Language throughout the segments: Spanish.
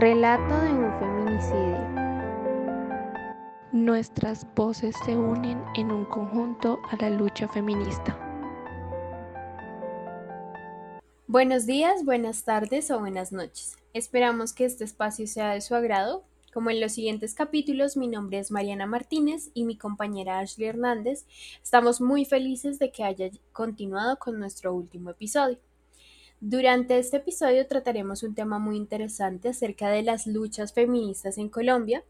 Relato de un feminicidio. Nuestras voces se unen en un conjunto a la lucha feminista. Buenos días, buenas tardes o buenas noches. Esperamos que este espacio sea de su agrado. Como en los siguientes capítulos, mi nombre es Mariana Martínez y mi compañera Ashley Hernández. Estamos muy felices de que haya continuado con nuestro último episodio. Durante este episodio trataremos un tema muy interesante acerca de las luchas feministas en Colombia.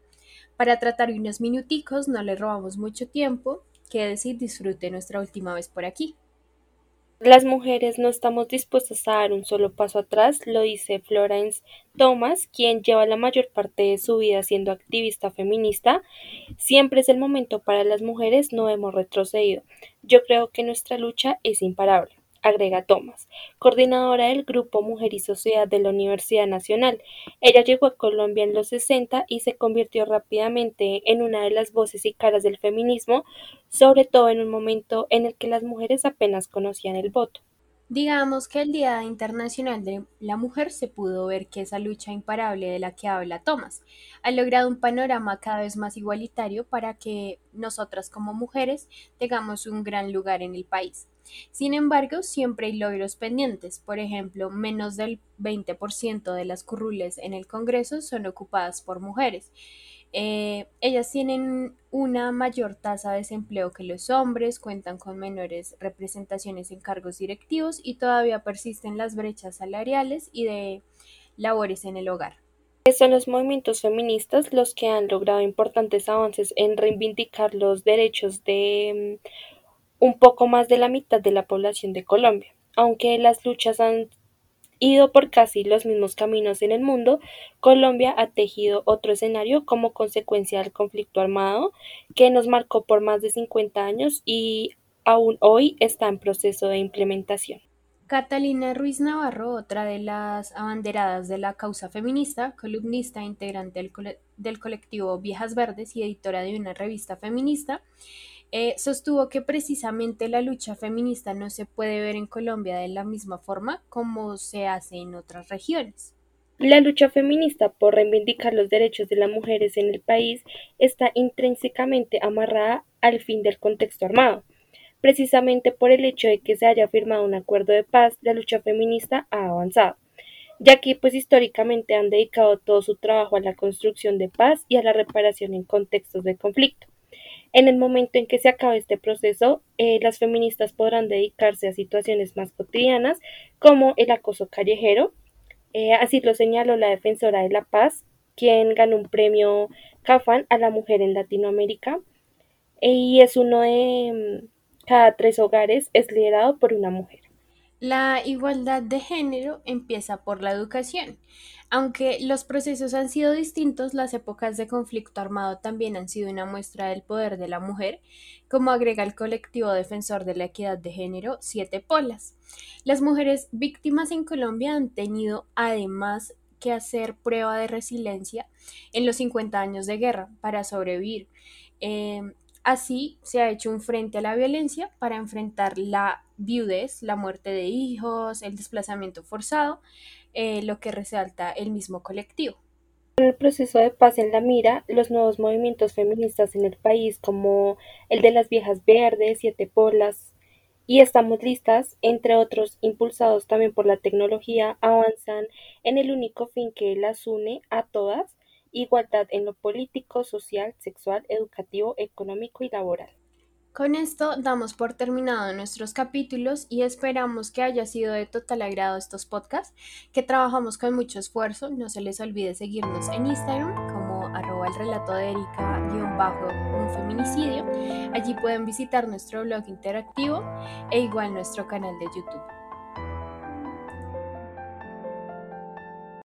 Para tratar unos minuticos, no le robamos mucho tiempo, que decir disfrute nuestra última vez por aquí. Las mujeres no estamos dispuestas a dar un solo paso atrás, lo dice Florence Thomas, quien lleva la mayor parte de su vida siendo activista feminista. Siempre es el momento para las mujeres, no hemos retrocedido. Yo creo que nuestra lucha es imparable agrega Thomas, coordinadora del Grupo Mujer y Sociedad de la Universidad Nacional. Ella llegó a Colombia en los 60 y se convirtió rápidamente en una de las voces y caras del feminismo, sobre todo en un momento en el que las mujeres apenas conocían el voto. Digamos que el Día Internacional de la Mujer se pudo ver que esa lucha imparable de la que habla Thomas ha logrado un panorama cada vez más igualitario para que nosotras como mujeres tengamos un gran lugar en el país. Sin embargo, siempre hay logros pendientes. Por ejemplo, menos del 20% de las curules en el Congreso son ocupadas por mujeres. Eh, ellas tienen una mayor tasa de desempleo que los hombres, cuentan con menores representaciones en cargos directivos y todavía persisten las brechas salariales y de labores en el hogar. Son los movimientos feministas los que han logrado importantes avances en reivindicar los derechos de mm, un poco más de la mitad de la población de Colombia. Aunque las luchas han ido por casi los mismos caminos en el mundo, Colombia ha tejido otro escenario como consecuencia del conflicto armado que nos marcó por más de 50 años y aún hoy está en proceso de implementación. Catalina Ruiz Navarro, otra de las abanderadas de la causa feminista, columnista integrante del, del colectivo Viejas Verdes y editora de una revista feminista, eh, sostuvo que precisamente la lucha feminista no se puede ver en Colombia de la misma forma como se hace en otras regiones. La lucha feminista por reivindicar los derechos de las mujeres en el país está intrínsecamente amarrada al fin del contexto armado. Precisamente por el hecho de que se haya firmado un acuerdo de paz, la lucha feminista ha avanzado, ya que pues históricamente han dedicado todo su trabajo a la construcción de paz y a la reparación en contextos de conflicto. En el momento en que se acabe este proceso, eh, las feministas podrán dedicarse a situaciones más cotidianas como el acoso callejero. Eh, así lo señaló la defensora de la paz, quien ganó un premio CAFAN a la mujer en Latinoamérica. y es uno de mm, cada tres hogares es liderado por una mujer. La igualdad de género empieza por la educación. Aunque los procesos han sido distintos, las épocas de conflicto armado también han sido una muestra del poder de la mujer, como agrega el colectivo defensor de la equidad de género Siete Polas. Las mujeres víctimas en Colombia han tenido además que hacer prueba de resiliencia en los 50 años de guerra para sobrevivir. Eh, Así se ha hecho un frente a la violencia para enfrentar la viudez, la muerte de hijos, el desplazamiento forzado, eh, lo que resalta el mismo colectivo. Con el proceso de paz en la mira, los nuevos movimientos feministas en el país, como el de las viejas verdes, siete polas y estamos listas, entre otros impulsados también por la tecnología, avanzan en el único fin que las une a todas, igualdad en lo político, social, sexual, educativo, económico y laboral. Con esto damos por terminado nuestros capítulos y esperamos que haya sido de total agrado estos podcasts que trabajamos con mucho esfuerzo. No se les olvide seguirnos en Instagram como arroba el relato de Erika bajo un feminicidio. Allí pueden visitar nuestro blog interactivo e igual nuestro canal de YouTube.